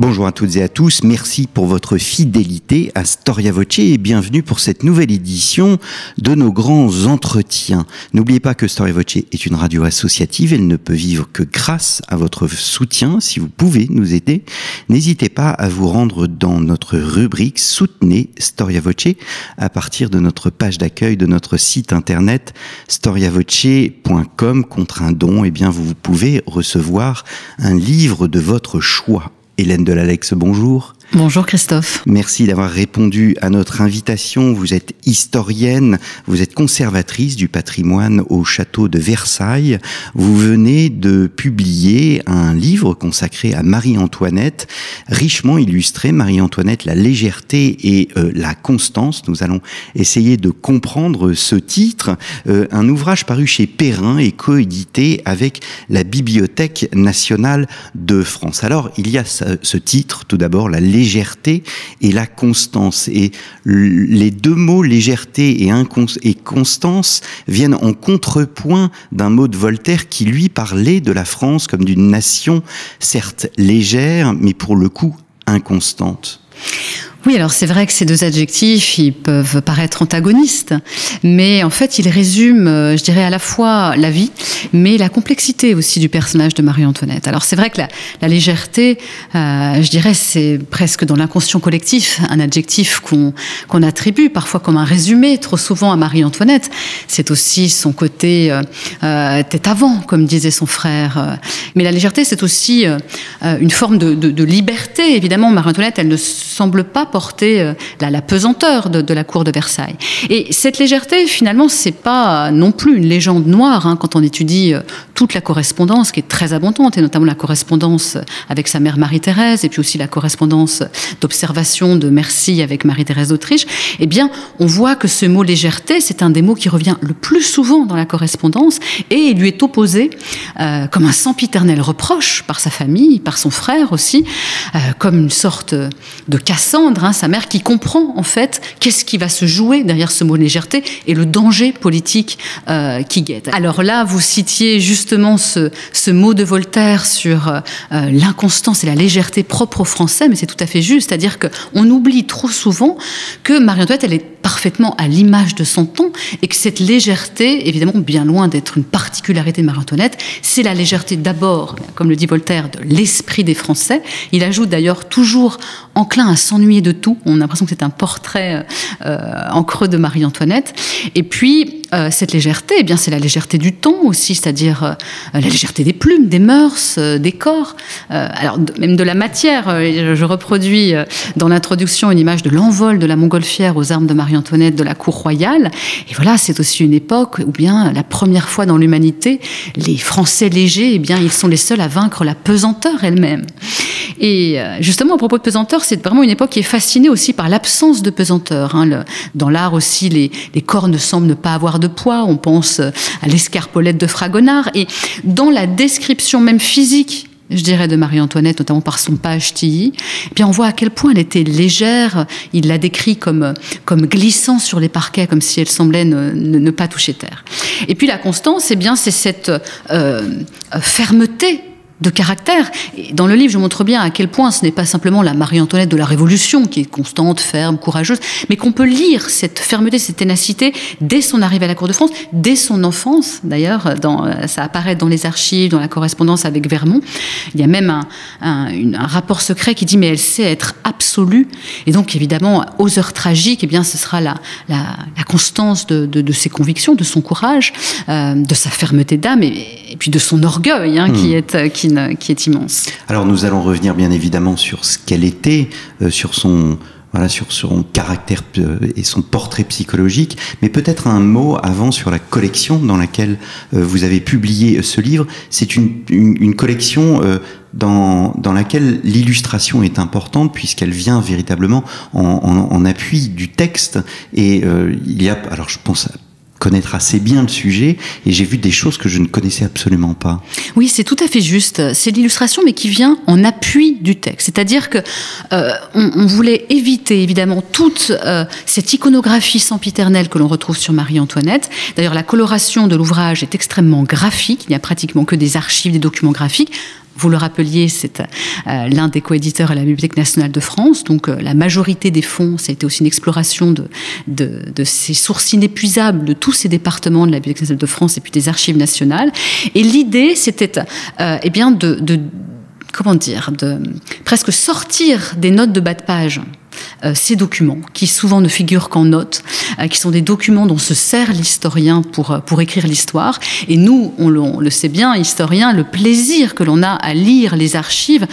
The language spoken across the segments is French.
Bonjour à toutes et à tous, merci pour votre fidélité à Storia Voce et bienvenue pour cette nouvelle édition de nos grands entretiens. N'oubliez pas que Storia Voce est une radio associative, elle ne peut vivre que grâce à votre soutien. Si vous pouvez nous aider, n'hésitez pas à vous rendre dans notre rubrique Soutenez Storia Voce à partir de notre page d'accueil de notre site internet storiavoce.com contre un don. Et eh bien, vous pouvez recevoir un livre de votre choix Hélène Delalex, bonjour. Bonjour Christophe. Merci d'avoir répondu à notre invitation. Vous êtes historienne, vous êtes conservatrice du patrimoine au château de Versailles. Vous venez de publier un livre consacré à Marie-Antoinette, richement illustré, Marie-Antoinette, la légèreté et euh, la constance. Nous allons essayer de comprendre ce titre. Euh, un ouvrage paru chez Perrin et coédité avec la Bibliothèque nationale de France. Alors, il y a ce, ce titre, tout d'abord, la légèreté légèreté et la constance. Et les deux mots légèreté et, et constance viennent en contrepoint d'un mot de Voltaire qui lui parlait de la France comme d'une nation certes légère, mais pour le coup inconstante. Oui, alors c'est vrai que ces deux adjectifs, ils peuvent paraître antagonistes, mais en fait, ils résument, euh, je dirais, à la fois la vie, mais la complexité aussi du personnage de Marie-Antoinette. Alors c'est vrai que la, légèreté, euh, je dirais, c'est presque dans l'inconscient collectif, un adjectif qu'on attribue parfois comme un résumé, trop souvent à Marie-Antoinette. C'est aussi son côté euh, euh, tête avant, comme disait son frère. Mais la légèreté, c'est aussi une forme de, de, de liberté. Évidemment, Marie-Antoinette, elle ne semble pas porter euh, la, pesanteur de, la cour de Versailles. Et cette légèreté, finalement, c'est pas non plus une légende noire hein, quand on étudie euh, toute la correspondance qui est très abondante, et notamment la correspondance avec sa mère Marie-Thérèse, et puis aussi la correspondance d'observation de Merci avec Marie-Thérèse d'Autriche. Eh bien, on voit que ce mot légèreté, c'est un des mots qui revient le plus souvent dans la correspondance, et il lui est opposé euh, comme un sempiternel reproche par sa famille, par son frère aussi, comme une sorte de Cassandre Hein, sa mère, qui comprend en fait qu'est-ce qui va se jouer derrière ce mot légèreté et le danger politique euh, qui guette. Alors là, vous citiez justement ce, ce mot de Voltaire sur euh, l'inconstance et la légèreté propre aux Français, mais c'est tout à fait juste, c'est-à-dire qu'on oublie trop souvent que Marie-Antoinette, elle est parfaitement à l'image de son temps et que cette légèreté, évidemment, bien loin d'être une particularité de Marie-Antoinette, c'est la légèreté d'abord, comme le dit Voltaire, de l'esprit des Français. Il ajoute d'ailleurs toujours enclin à s'ennuyer de tout. On a l'impression que c'est un portrait euh, en creux de Marie-Antoinette. Et puis, euh, cette légèreté, eh bien, c'est la légèreté du temps aussi, c'est-à-dire euh, la légèreté des plumes, des mœurs, des corps, alors même de la matière. je reproduis dans l'introduction une image de l'envol de la montgolfière aux armes de Marie-Antoinette de la cour royale. Et voilà, c'est aussi une époque où bien la première fois dans l'humanité, les Français légers, eh bien, ils sont les seuls à vaincre la pesanteur elle-même. Et justement, à propos de pesanteur, c'est vraiment une époque qui est fascinée aussi par l'absence de pesanteur. Hein. dans l'art aussi, les, les, corps ne semblent pas avoir de poids. On pense à l'escarpolette de Fragonard. Et dans la description même physique je dirais, de Marie-Antoinette, notamment par son page Tilly, eh bien, on voit à quel point elle était légère. Il la décrit comme, comme glissant sur les parquets, comme si elle semblait ne, ne, pas toucher terre. Et puis la constance, eh bien, c'est cette euh, fermeté de caractère. Et dans le livre, je montre bien à quel point ce n'est pas simplement la Marie-Antoinette de la Révolution qui est constante, ferme, courageuse, mais qu'on peut lire cette fermeté, cette ténacité dès son arrivée à la Cour de France, dès son enfance. D'ailleurs, ça apparaît dans les archives, dans la correspondance avec Vermont. Il y a même un, un, rapport secret qui dit mais elle sait être absolue. Et donc évidemment, aux heures tragiques, eh bien, ce sera la, la, la constance de, de, de, ses convictions, de son courage, euh, de sa fermeté d'âme et, et, puis de son orgueil hein, qui hmm. est qui qui est immense. Alors nous allons revenir bien évidemment sur ce qu'elle était, euh, sur son voilà, sur son caractère euh, et son portrait psychologique, mais peut-être un mot avant sur la collection dans laquelle euh, vous avez publié ce livre. C'est une, une, collection dans, dans laquelle l'illustration est importante puisqu'elle vient véritablement en, appui du texte et il y a, alors je pense connaître assez bien le sujet et j'ai vu des choses que je ne connaissais absolument pas. Oui, c'est tout à fait juste. C'est l'illustration, mais qui vient en appui du texte. C'est-à-dire que euh, on, voulait éviter évidemment toute euh, cette iconographie sempiternelle que l'on retrouve sur Marie-Antoinette. D'ailleurs, la coloration de l'ouvrage est extrêmement graphique. Il n'y a pratiquement que des archives, des documents graphiques vous le rappeliez, c'est euh, l'un des coéditeurs à la Bibliothèque nationale de France. Donc euh, la majorité des fonds, c'était aussi une exploration de, de, ces sources inépuisables de tous ces départements de la Bibliothèque nationale de France et puis des archives nationales. Et l'idée, c'était euh, eh bien de, de comment dire, de presque sortir des notes de bas de page ces documents, qui souvent ne figurent qu'en notes, euh, qui sont des documents dont se sert l'historien pour, euh, pour écrire l'histoire. Et nous, on le, sait bien, historiens, le plaisir que l'on a à lire les archives.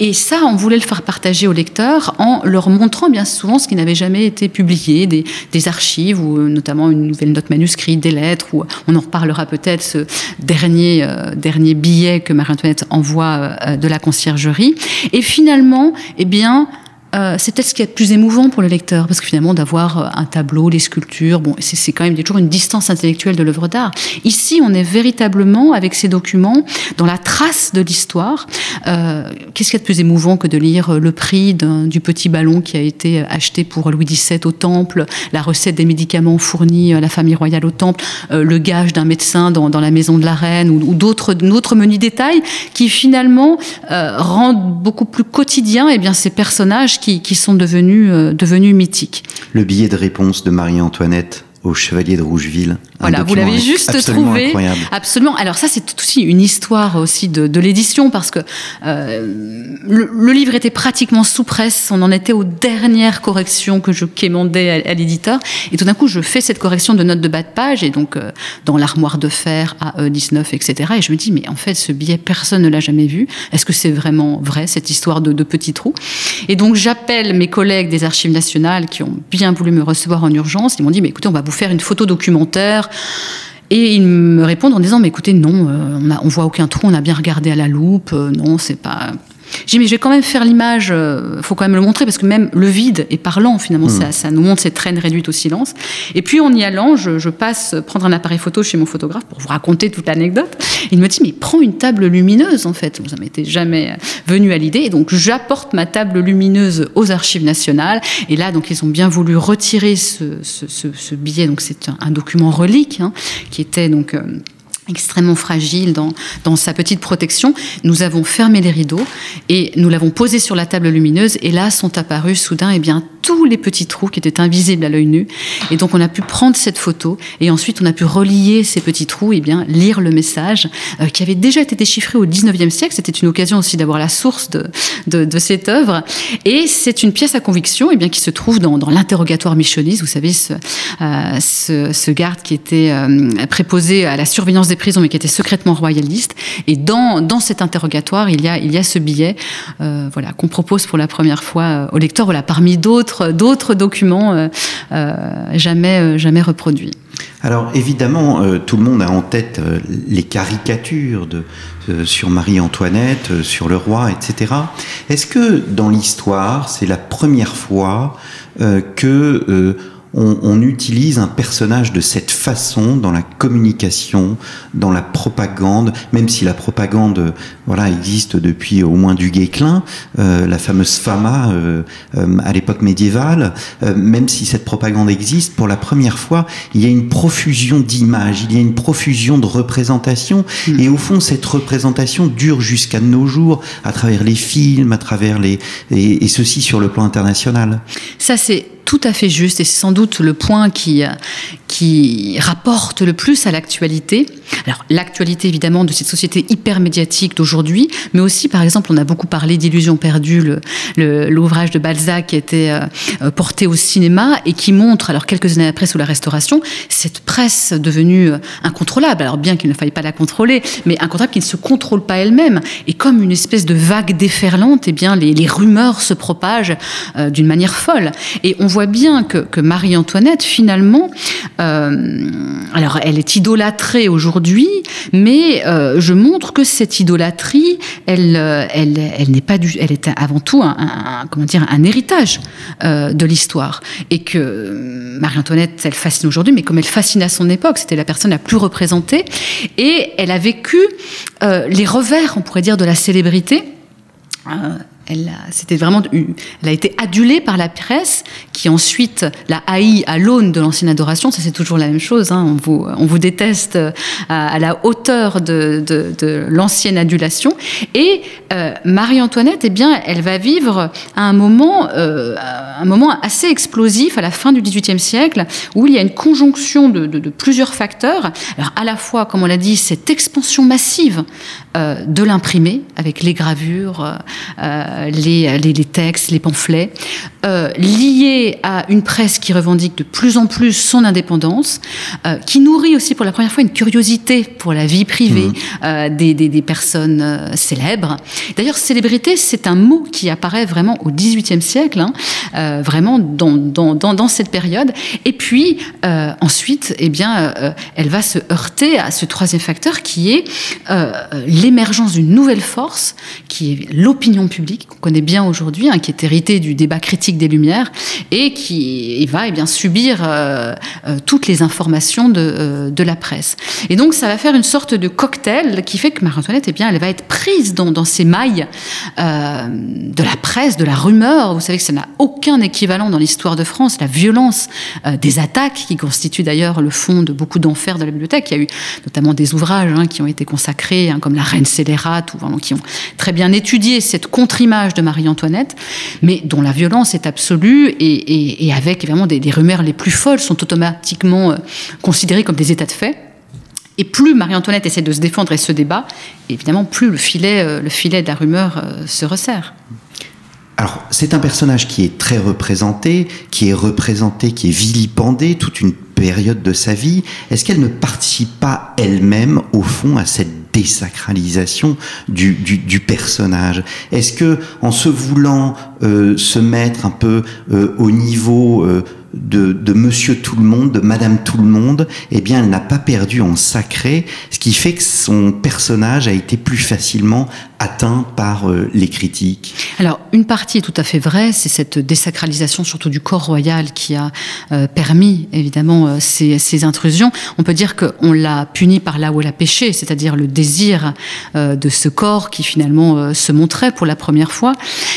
et ça, on voulait le faire partager aux lecteurs en leur montrant bien souvent ce qui n'avait jamais été publié, des, des, archives, ou notamment une nouvelle note manuscrite, des lettres, ou on en reparlera peut-être, ce dernier, dernier billet que Marie-Antoinette envoie de la conciergerie. Et finalement, eh bien, euh, c'est peut-être ce qui est le plus émouvant pour le lecteur, parce que finalement, d'avoir euh, un tableau, des sculptures, bon, c'est quand même toujours une distance intellectuelle de l'œuvre d'art. Ici, on est véritablement, avec ces documents, dans la trace de l'histoire. Euh, Qu'est-ce qu'il y a de plus émouvant que de lire le prix du petit ballon qui a été acheté pour Louis XVII au Temple, la recette des médicaments fournis à la famille royale au Temple, le gage d'un médecin dans, la maison de la reine, ou, d'autres menus détails qui finalement rendent beaucoup plus quotidien eh bien, ces personnages qui, sont devenus, euh, devenus mythiques. Le billet de réponse de Marie-Antoinette au Chevalier de Rougeville. Voilà, vous l'avez juste trouvé. Incroyable. Absolument. Alors ça, c'est aussi une histoire aussi de, de l'édition parce que euh, le, livre était pratiquement sous presse. On en était aux dernières corrections que je quémandais à, l'éditeur. Et tout d'un coup, je fais cette correction de notes de bas de page et donc euh, dans l'armoire de fer AE19, etc. Et je me dis, mais en fait, ce billet, personne ne l'a jamais vu. Est-ce que c'est vraiment vrai cette histoire de, de petits trous? Et donc j'appelle mes collègues des Archives nationales qui ont bien voulu me recevoir en urgence. Ils m'ont dit, mais écoutez, on va vous faire une photo documentaire. Et ils me répondent en disant, mais écoutez, non, euh, on, voit aucun trou, on a bien regardé à la loupe, euh, non, c'est pas, j'ai dit, mais je vais quand même faire l'image, euh, faut quand même le montrer, parce que même le vide est parlant, finalement, hmm. ça, ça, nous montre cette traîne réduite au silence. Et puis, en y allant, je, je, passe prendre un appareil photo chez mon photographe pour vous raconter toute l'anecdote. Il me dit, mais prends une table lumineuse, en fait. Ça m'était jamais venu à l'idée. Et donc, j'apporte ma table lumineuse aux archives nationales. Et là, donc, ils ont bien voulu retirer ce, ce, ce, ce billet. Donc, c'est un, un, document relique, hein, qui était donc... Euh, extrêmement fragile dans, dans sa petite protection, nous avons fermé les rideaux et nous l'avons posé sur la table lumineuse et là sont apparus soudain eh bien tous les petits trous qui étaient invisibles à l'œil nu. Et donc on a pu prendre cette photo et ensuite on a pu relier ces petits trous et eh bien lire le message euh, qui avait déjà été déchiffré au 19e siècle. C'était une occasion aussi d'avoir la source de, de, de, cette œuvre. Et c'est une pièce à conviction eh bien qui se trouve dans, dans l'interrogatoire michoniste vous savez ce, euh, ce, ce, garde qui était euh, préposé à la surveillance des prison mais qui était secrètement royaliste. Et dans, dans cet interrogatoire, il y a, il y a ce billet euh, voilà, qu'on propose pour la première fois euh, au lecteur, voilà, parmi d'autres, d'autres documents euh, jamais, jamais reproduits. Alors évidemment, tout le monde a en tête les caricatures de, sur Marie-Antoinette, sur le roi, etc. Est-ce que dans l'histoire, c'est la première fois que on, utilise un personnage de cette façon dans la communication, dans la propagande, même si la propagande voilà existe depuis au moins du Guesclin, euh, la fameuse fama euh, euh, à l'époque médiévale, même si cette propagande existe, pour la première fois, il y a une profusion d'images, il y a une profusion de représentations, hmm. et au fond, cette représentation dure jusqu'à nos jours, à travers les films, à travers les et, et ceci sur le plan international. Ça c'est tout à fait juste et c'est sans doute le point qui, qui rapporte le plus à l'actualité. Alors l'actualité évidemment de cette société hyper médiatique d'aujourd'hui, mais aussi par exemple on a beaucoup parlé d'Illusions perdues, l'ouvrage de Balzac qui été euh, porté au cinéma et qui montre, alors quelques années après sous la Restauration, cette presse devenue euh, incontrôlable. Alors bien qu'il ne faille pas la contrôler, mais incontrôlable qui ne se contrôle pas elle-même. Et comme une espèce de vague déferlante, eh bien les, rumeurs se propagent euh, d'une manière folle. Et on voit bien que, Marie-Antoinette finalement, euh, alors elle est idolâtrée au jour mais euh, je montre que cette idolâtrie, elle, euh, elle, elle n'est pas du, elle est avant tout un, comment dire, un héritage euh, de l'histoire, et que Marie-Antoinette, elle fascine aujourd'hui, mais comme elle fascine à son époque, c'était la personne la plus représentée, et elle a vécu les revers, on pourrait dire, de la célébrité. Euh, elle a, c'était vraiment, elle a été adulée par la presse, qui ensuite l'a haï à l'aune de l'ancienne adoration. Ça, c'est toujours la même chose. Hein. On, vous, on vous déteste à, à la hauteur de, de, de l'ancienne adulation. Et euh, Marie-Antoinette, eh bien, elle va vivre à un moment, euh, un moment assez explosif à la fin du XVIIIe siècle, où il y a une conjonction de, de, plusieurs facteurs. Alors, à la fois, comme on l'a dit, cette expansion massive euh, de l'imprimé, avec les gravures. Euh, les, les, les, textes, les pamphlets, euh, liés à une presse qui revendique de plus en plus son indépendance, euh, qui nourrit aussi pour la première fois une curiosité pour la vie privée mmh. des, des, des, personnes euh, célèbres. D'ailleurs, célébrité, c'est un mot qui apparaît vraiment au XVIIIe siècle, hein, euh, vraiment dans, dans, dans, dans, cette période. Et puis, ensuite, eh bien, elle va se heurter à ce troisième facteur qui est l'émergence d'une nouvelle force, qui est l'opinion publique qu'on connaît bien aujourd'hui, hein, qui est hérité du débat critique des Lumières et qui va eh bien subir euh, euh, toutes les informations de, euh, de, la presse. Et donc ça va faire une sorte de cocktail qui fait que Marie-Antoinette, eh elle va être prise dans, dans ces mailles de la presse, de la rumeur. Vous savez que ça n'a aucun équivalent dans l'histoire de France. La violence des attaques, qui constitue d'ailleurs le fond de beaucoup d'enfers de la bibliothèque. Il y a eu notamment des ouvrages hein, qui ont été consacrés, hein, comme La Reine scélérate, ou qui ont très bien étudié cette de Marie-Antoinette, mais dont la violence est absolue et, avec évidemment des, des, rumeurs les plus folles sont automatiquement euh, considérées comme des états de fait. Et plus Marie-Antoinette essaie de se défendre et se débat, évidemment, plus le filet, euh, le filet de la rumeur euh, se resserre. Alors, c'est un personnage qui est très représenté, qui est représenté, qui est vilipendé toute une période de sa vie. Est-ce qu'elle ne participe pas elle-même, au fond, à cette désacralisation du, personnage. Est-ce que, en se voulant euh, se mettre un peu euh, au niveau euh, de, Monsieur Tout le Monde, de Madame Tout le Monde, eh bien, elle n'a pas perdu en sacré, ce qui fait que son personnage a été plus facilement atteint par euh, les critiques. Alors, une partie est tout à fait vraie, c'est cette désacralisation surtout du corps royal qui a euh, permis évidemment euh, ces, ces, intrusions. On peut dire qu'on l'a puni par là où elle a péché, c'est-à-dire le désir de ce corps qui finalement se montrait pour la première fois,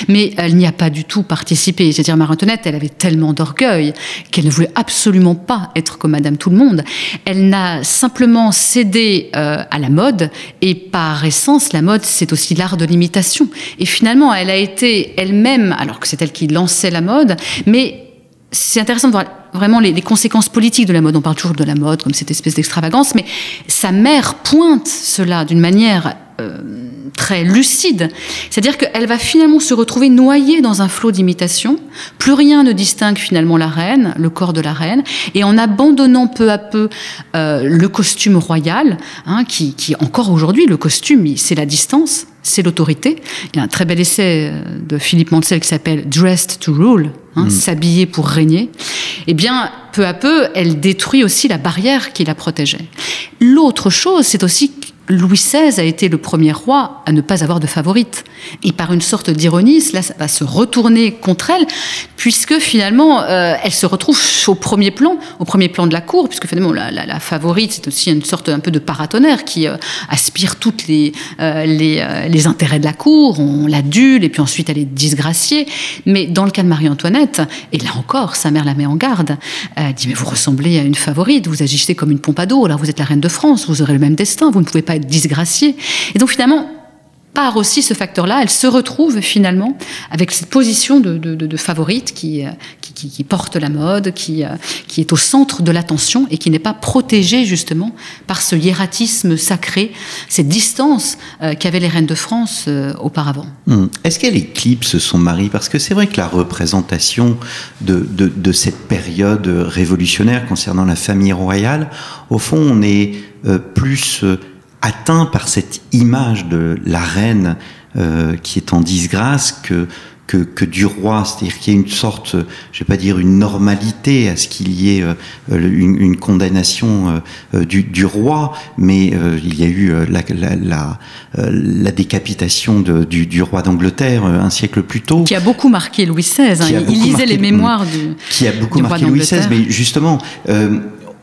mais elle n'y a pas du tout participé. C'est-à-dire Marie-Antoinette, elle avait tellement d'orgueil qu'elle ne voulait absolument pas être comme Madame Tout le Monde. Elle n'a simplement cédé euh, à la mode, et par essence, la mode, c'est aussi l'art de l'imitation. Et finalement, elle a été elle-même, alors que c'est elle qui lançait la mode, mais c'est intéressant de voir vraiment les, les, conséquences politiques de la mode. On parle toujours de la mode comme cette espèce d'extravagance, mais sa mère pointe cela d'une manière euh, très lucide. C'est-à-dire qu'elle va finalement se retrouver noyée dans un flot d'imitation. Plus rien ne distingue finalement la reine, le corps de la reine, et en abandonnant peu à peu euh, le costume royal, hein, qui, qui encore aujourd'hui, le costume, c'est la distance, c'est l'autorité. Il y a un très bel essai euh, de Philippe Mansell qui s'appelle Dressed to Rule, hein, mmh. s'habiller pour régner. Eh bien, peu à peu, elle détruit aussi la barrière qui la protégeait. L'autre chose, c'est aussi Louis XVI a été le premier roi à ne pas avoir de favorite. Et par une sorte d'ironie, cela va se retourner contre elle, puisque finalement, euh, elle se retrouve au premier plan, au premier plan de la cour, puisque finalement, la, favorite, c'est aussi une sorte un peu de paratonnerre qui euh, aspire toutes les, euh, les, intérêts de la cour, on l'adule, et puis ensuite elle est disgraciée. Mais dans le cas de Marie-Antoinette, et là encore, sa mère la met en garde, elle dit, mais vous ressemblez à une favorite, vous agissez comme une Pompadour, alors vous êtes la reine de France, vous aurez le même destin, vous ne pouvez pas être disgraciée. Et donc finalement, par aussi ce facteur-là, elle se retrouve finalement avec cette position de, favorite qui, qui, qui, porte la mode, qui, qui est au centre de l'attention et qui n'est pas protégée justement par ce hiératisme sacré, cette distance euh, qu'avaient les reines de France euh, auparavant. Mmh. Est-ce qu'elle éclipse son mari? Parce que c'est vrai que la représentation de, de, cette période révolutionnaire concernant la famille royale, au fond, on est euh, plus atteint par cette image de la reine euh, qui est en disgrâce que que, que du roi, c'est-à-dire qu'il y a une sorte, je vais pas dire une normalité à ce qu'il y ait une, une, condamnation du, du, roi, mais il y a eu la, la, la, la décapitation de, du, du, roi d'Angleterre un siècle plus tôt. Qui a beaucoup marqué Louis XVI. Hein. Il lisait les mémoires du. Qui a beaucoup marqué Louis XVI, mais justement.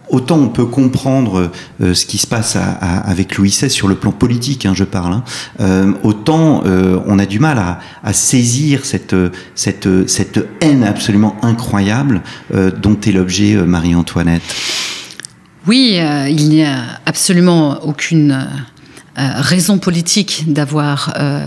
Autant on peut comprendre euh, ce qui se passe avec Louis XVI sur le plan politique, hein, je parle, hein, euh, autant euh, on a du mal à, à saisir cette, cette, cette, haine absolument incroyable dont est l'objet Marie-Antoinette. Oui, il n'y a absolument aucune euh, raison politique d'avoir euh,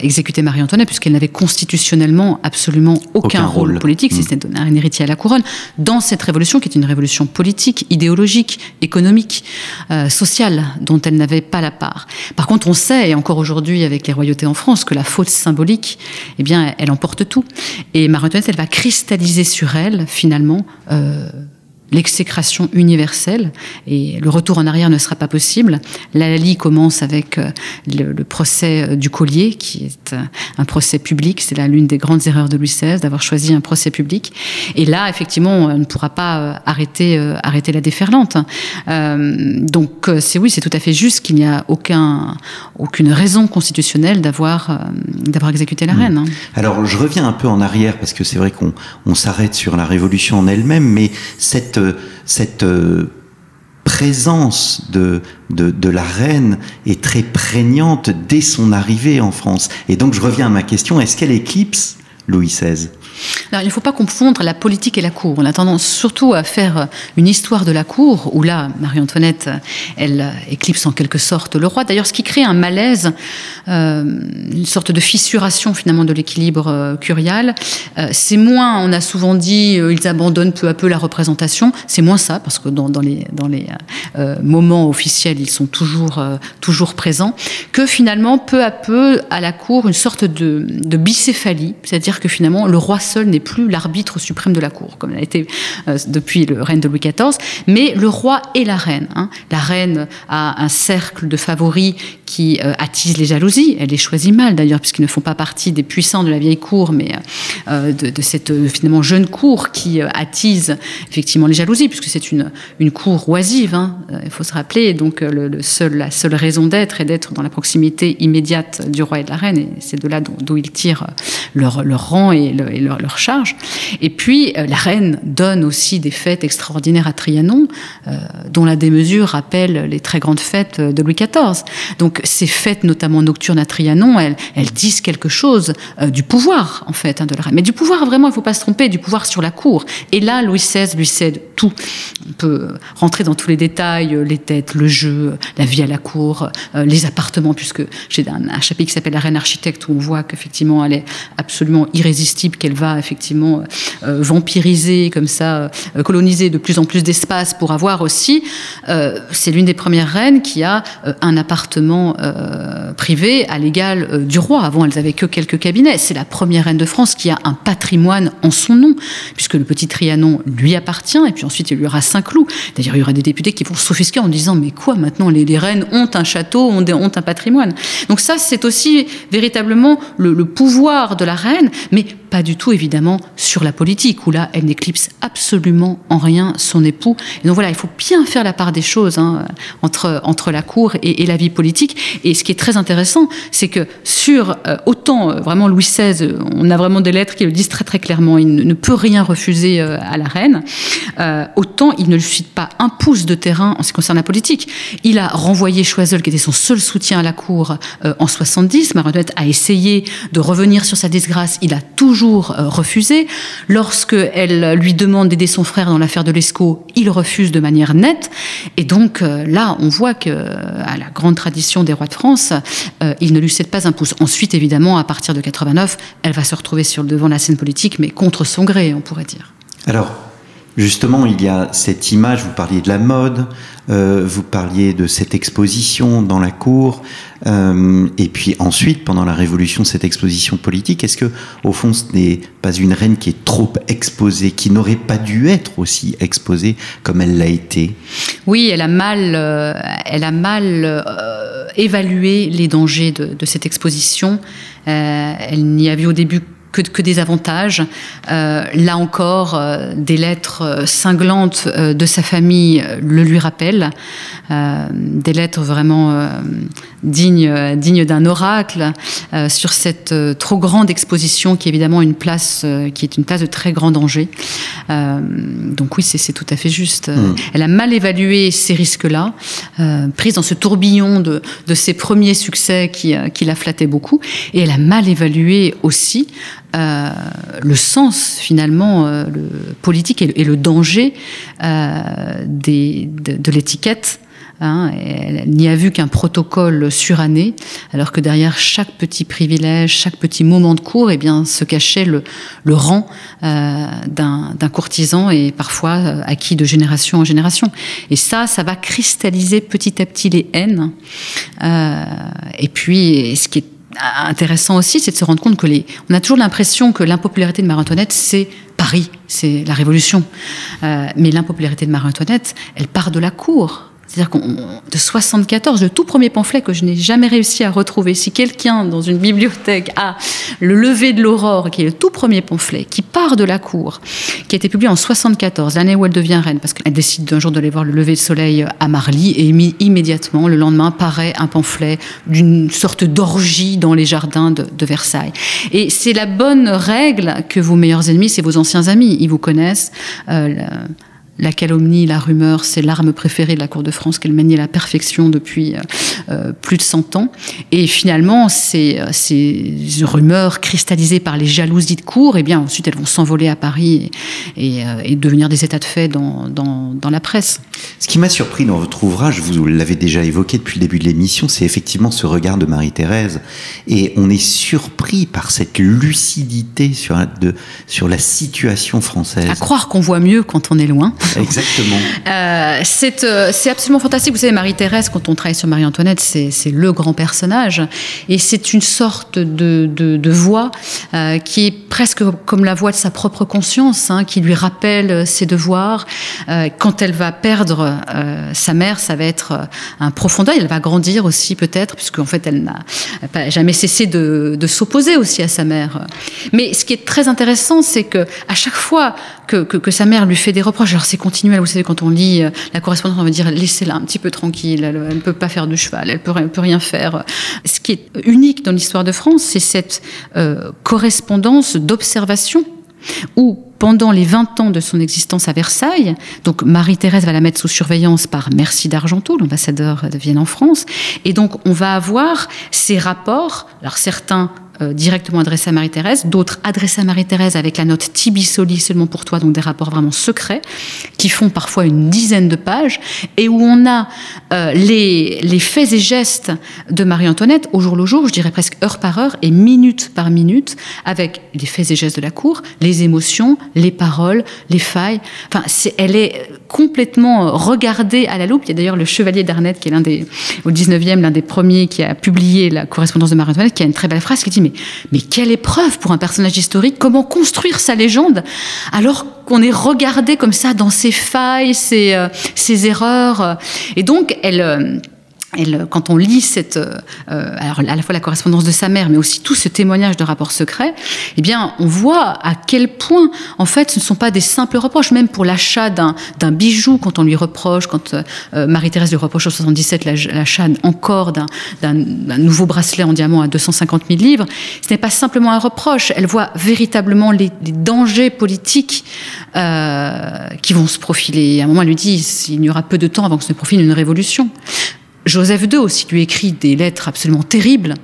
exécuté Marie-Antoinette, puisqu'elle n'avait constitutionnellement absolument aucun, aucun rôle, rôle, politique, si mmh. c'était donner un héritier à la couronne, dans cette révolution qui est une révolution politique, idéologique, économique, euh, sociale, dont elle n'avait pas la part. Par contre, on sait, et encore aujourd'hui avec les royautés en France, que la faute symbolique, eh bien, elle emporte tout. Et Marie-Antoinette, elle va cristalliser sur elle, finalement, euh, l'exécration universelle et le retour en arrière ne sera pas possible. Lali commence avec euh, le, le, procès euh, du collier qui est euh, un procès public. C'est l'une des grandes erreurs de Louis XVI d'avoir choisi un procès public. Et là, effectivement, on ne pourra pas arrêter, arrêter la déferlante. Euh, donc, c'est oui, c'est tout à fait juste qu'il n'y a aucun, aucune raison constitutionnelle d'avoir, d'avoir exécuté la mmh. reine. Alors, je reviens un peu en arrière parce que c'est vrai qu'on on, s'arrête sur la révolution en elle-même, mais cette cette, euh, présence de, de, de, la reine est très prégnante dès son arrivée en France. Et donc je reviens à ma question, est-ce qu'elle éclipse Louis XVI il ne faut pas confondre la politique et la cour. On a tendance surtout à faire une histoire de la cour, où là, Marie-Antoinette, elle éclipse en quelque sorte le roi. D'ailleurs, ce qui crée un malaise, euh, une sorte de fissuration finalement de l'équilibre euh, curial, euh, c'est moins, on a souvent dit, euh, ils abandonnent peu à peu la représentation. C'est moins ça, parce que dans, les, euh, moments officiels, ils sont toujours, euh, toujours présents, que finalement, peu à peu, à la cour, une sorte de, de bicéphalie, c'est-à-dire que finalement, le roi seul n'est plus l'arbitre suprême de la cour, comme elle a été euh, depuis le règne de Louis XIV, mais le roi et la reine. Hein. La reine a un cercle de favoris qui euh, attise les jalousies. Elle les choisit mal d'ailleurs, puisqu'ils ne font pas partie des puissants de la vieille cour, mais euh, de, cette finalement jeune cour qui attise effectivement les jalousies, puisque c'est une, une cour oisive. Hein, il faut se rappeler. Donc la seule raison d'être est d'être dans la proximité immédiate du roi et de la reine, et c'est de là d'où ils tirent leur, leur rang et leur, leur, charge. Et puis euh, la reine donne aussi des fêtes extraordinaires à Trianon, euh, dont la démesure rappelle les très grandes fêtes de Louis XIV. Donc ces fêtes, notamment nocturnes à Trianon, elles, disent quelque chose euh, du pouvoir en fait hein, de la reine. Mais du pouvoir vraiment, il ne faut pas se tromper, du pouvoir sur la cour. Et là, Louis XVI lui cède tout. On peut rentrer dans tous les détails, les têtes, le jeu, la vie à la cour, les appartements, puisque j'ai un, un chapitre qui s'appelle La reine architecte où on voit qu'effectivement elle est absolument irrésistible, qu'elle va effectivement euh, vampiriser comme ça, euh, coloniser de plus en plus d'espace pour avoir aussi. Euh, c'est l'une des premières reines qui a un appartement privé à l'égal du roi. Avant, elles avaient que quelques cabinets. C'est la première reine de France qui a un patrimoine en son nom, puisque le petit Trianon lui appartient, et puis ensuite il y aura Saint-Cloud. D'ailleurs, il y aura des députés qui vont s'offusquer en disant mais quoi maintenant les, les reines ont un château, ont, ont un patrimoine. Donc ça, c'est aussi véritablement le, le pouvoir de la reine, mais pas du tout évidemment sur la politique où là elle n'éclipse absolument en rien son époux. Et donc voilà il faut bien faire la part des choses hein, entre entre la cour et, la vie politique. Et ce qui est très intéressant c'est que sur euh, autant euh, vraiment Louis XVI on a vraiment des lettres qui le disent très très clairement il ne, peut rien refuser euh, à la reine autant il ne lui suit pas un pouce de terrain en ce qui concerne la politique. Il a renvoyé Choiseul qui était son seul soutien à la cour en 70 Marie-Antoinette a essayé de revenir sur sa disgrâce. Il a toujours toujours euh, refusé. Lorsque elle lui demande d'aider son frère dans l'affaire de l'Escaut, il refuse de manière nette. Et donc euh, là, on voit que à la grande tradition des rois de France, euh, il ne lui cède pas un pouce. Ensuite, évidemment, à partir de 89, elle va se retrouver sur le devant de la scène politique, mais contre son gré, on pourrait dire. Alors, Justement, il y a cette image, vous parliez de la mode, euh, vous parliez de cette exposition dans la cour, euh, et puis ensuite, pendant la Révolution, cette exposition politique. Est-ce que, au fond, ce n'est pas une reine qui est trop exposée, qui n'aurait pas dû être aussi exposée comme elle l'a été? Oui, elle a mal, euh, elle a mal euh, évalué les dangers de, de cette exposition. Euh, elle n'y a vu au début que, que, des avantages. Euh, là encore, euh, des lettres cinglantes de sa famille le lui rappellent, des lettres vraiment dignes, dignes d'un oracle sur cette trop grande exposition qui est évidemment une place qui est une place de très grand danger. donc oui, c'est tout à fait juste. Mm. Elle a mal évalué ces risques-là, prise dans ce tourbillon de, de ses premiers succès qui, qui la flattait beaucoup, et elle a mal évalué aussi euh, le sens finalement euh, le politique et, le danger euh, des, de, l'étiquette. Hein, elle n'y a vu qu'un protocole suranné, alors que derrière chaque petit privilège, chaque petit moment de cours, eh bien, se cachait le, le rang d'un courtisan et parfois acquis de génération en génération. Et ça, ça va cristalliser petit à petit les haines. et puis, ce qui est intéressant aussi, c'est de se rendre compte que les, on a toujours l'impression que l'impopularité de Marie-Antoinette, c'est Paris, c'est la Révolution. Euh, mais l'impopularité de Marie-Antoinette, elle part de la cour. C'est-à-dire qu'on, de 74, le tout premier pamphlet que je n'ai jamais réussi à retrouver. Si quelqu'un dans une bibliothèque a le lever de l'aurore, qui est le tout premier pamphlet, qui part de la cour, qui a été publié en 74, l'année où elle devient reine, parce qu'elle décide d'un jour d'aller voir le lever de soleil à Marly, et immédiatement, le lendemain, paraît un pamphlet d'une sorte d'orgie dans les jardins de, Versailles. Et c'est la bonne règle que vos meilleurs ennemis, c'est vos anciens amis. Ils vous connaissent. Euh, la calomnie, la rumeur, c'est l'arme préférée de la Cour de France qu'elle maniait à la perfection depuis euh, euh, plus de 100 ans. Et finalement, ces, euh, ces, rumeurs cristallisées par les jalousies de cour, eh bien, ensuite, elles vont s'envoler à Paris et, et, devenir des états de fait dans, dans, dans la presse. Ce qui m'a surpris dans votre ouvrage, vous l'avez déjà évoqué depuis le début de l'émission, c'est effectivement ce regard de Marie-Thérèse. Et on est surpris par cette lucidité sur, de, sur la situation française. À croire qu'on voit mieux quand on est loin. Exactement. Euh, euh, c'est absolument fantastique. Vous savez, Marie-Thérèse, quand on travaille sur Marie-Antoinette, c'est le grand personnage. Et c'est une sorte de, de, de voix euh, qui est presque comme la voix de sa propre conscience, hein, qui lui rappelle ses devoirs. Euh, quand elle va perdre euh, sa mère, ça va être un profond. Elle va grandir aussi, peut-être, puisqu'en fait, elle n'a jamais cessé de, de s'opposer aussi à sa mère. Mais ce qui est très intéressant, c'est que à chaque fois que, que, que, sa mère lui fait des reproches, alors c'est continuel, vous savez, quand on lit euh, la correspondance, on va dire laissez-la un petit peu tranquille, elle ne peut pas faire de cheval, elle peut, peut rien faire. Ce qui est unique dans l'histoire de France, c'est cette euh, correspondance d'observation où pendant les 20 ans de son existence à Versailles, donc Marie-Thérèse va la mettre sous surveillance par Merci d'Argenteau, l'ambassadeur de Vienne en France, et donc on va avoir ces rapports, alors certains euh, directement adressés à Marie-Thérèse, d'autres adressés à Marie-Thérèse avec la note Tibisoli seulement pour toi, donc des rapports vraiment secrets, qui font parfois une dizaine de pages, et où on a euh, les, faits et gestes de Marie-Antoinette au jour le jour, je dirais presque heure par heure et minute par minute, avec les faits et gestes de la cour, les émotions, les paroles, les failles. Enfin, elle est complètement regardée à la loupe. Il y a d'ailleurs le Chevalier d'Arnette, qui est l'un des, au 19e, l'un des premiers qui a publié la correspondance de Marie-Antoinette, qui a une très belle phrase qui dit mais, quelle épreuve pour un personnage historique, comment construire sa légende alors qu'on est regardé comme ça dans ses failles, ses, euh, ses erreurs. Et donc, elle euh, elle, quand on lit cette, euh, alors à la fois la correspondance de sa mère, mais aussi tout ce témoignage de rapport secret, eh bien, on voit à quel point, en fait, ce ne sont pas des simples reproches, même pour l'achat d'un, bijou, quand on lui reproche, quand euh, Marie-Thérèse lui reproche en 77 l'achat encore d'un, nouveau bracelet en diamant à 250 000 livres, ce n'est pas simplement un reproche, elle voit véritablement les, dangers politiques euh, qui vont se profiler. À un moment, elle lui dit, il n'y aura peu de temps avant que se profile une révolution. Joseph II aussi lui écrit des lettres absolument terribles.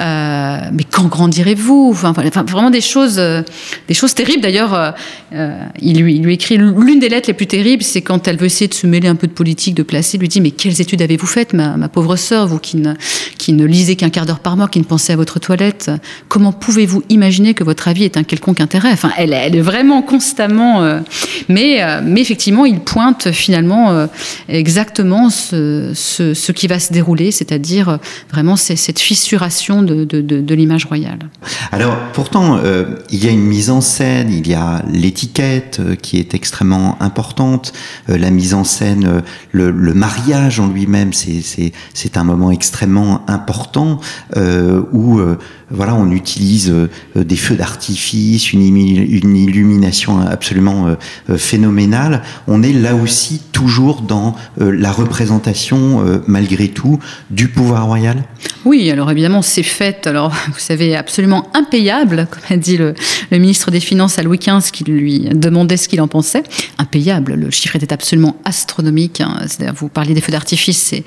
Euh, mais quand grandirez-vous? Enfin, vraiment des choses, euh, des choses terribles. D'ailleurs, euh, il, lui, il, lui, écrit l'une des lettres les plus terribles, c'est quand elle veut essayer de se mêler un peu de politique, de placer. Il lui dit mais quelles études avez-vous faites, ma, ma, pauvre sœur, vous qui ne, qui ne lisez qu'un quart d'heure par mois, qui ne pensez à votre toilette? Comment pouvez-vous imaginer que votre avis est un quelconque intérêt? Enfin, elle, elle, est vraiment constamment. mais, mais effectivement, il pointe finalement exactement ce, ce, ce qui va se dérouler, c'est-à-dire euh, vraiment cette fissuration de, l'image royale. Alors pourtant, euh, il y a une mise en scène, il y a l'étiquette euh, qui est extrêmement importante, la mise en scène, le, mariage en lui-même, c'est un moment extrêmement important où voilà, on utilise des feux d'artifice, une, illumination absolument phénoménale. On est là aussi toujours dans la représentation, malgré tout, du pouvoir royal. Oui, alors évidemment, ces fêtes, alors vous savez, absolument impayables, comme a dit le, ministre des Finances à Louis XV, qui lui demandait ce qu'il en pensait. Impayable, le chiffre était absolument astronomique. Hein. Vous parliez des feux d'artifice, c'est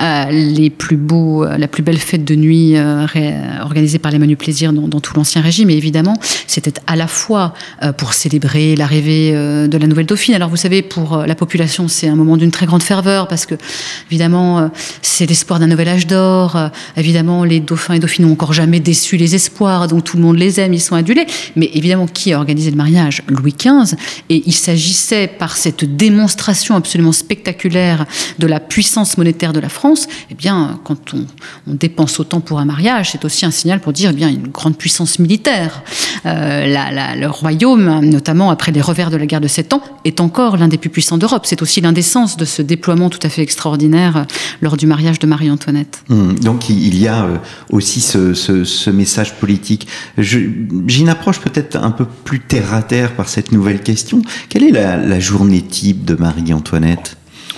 euh, les plus beaux, euh, la plus belle fête de nuit euh, organisée par les Menus Plaisirs dans, tout l'Ancien Régime. Et évidemment, c'était à la fois pour célébrer l'arrivée de la nouvelle Dauphine. Alors vous savez, pour la population, c'est un moment d'une très grande ferveur parce que, évidemment, c'est l'espoir d'un nouvel âge d'or. Évidemment, les dauphins et dauphines n'ont encore jamais déçu les espoirs, donc tout le monde les aime, ils sont adulés. Mais évidemment, qui a organisé le mariage? Louis XV. Et il s'agissait, par cette démonstration absolument spectaculaire de la puissance monétaire de la France, eh bien, quand on, dépense autant pour un mariage, c'est aussi un signal pour dire, eh bien, une grande puissance militaire. Euh, le royaume, notamment après les revers de la guerre de Sept Ans, est encore l'un des plus puissants d'Europe. C'est aussi l'indécence de ce déploiement tout à fait extraordinaire euh, lors du mariage de Marie-Antoinette. Hum, donc il y a euh, aussi ce, message politique. J'ai une approche peut-être un peu plus terre à terre par cette nouvelle question. Quelle est la, journée type de Marie-Antoinette?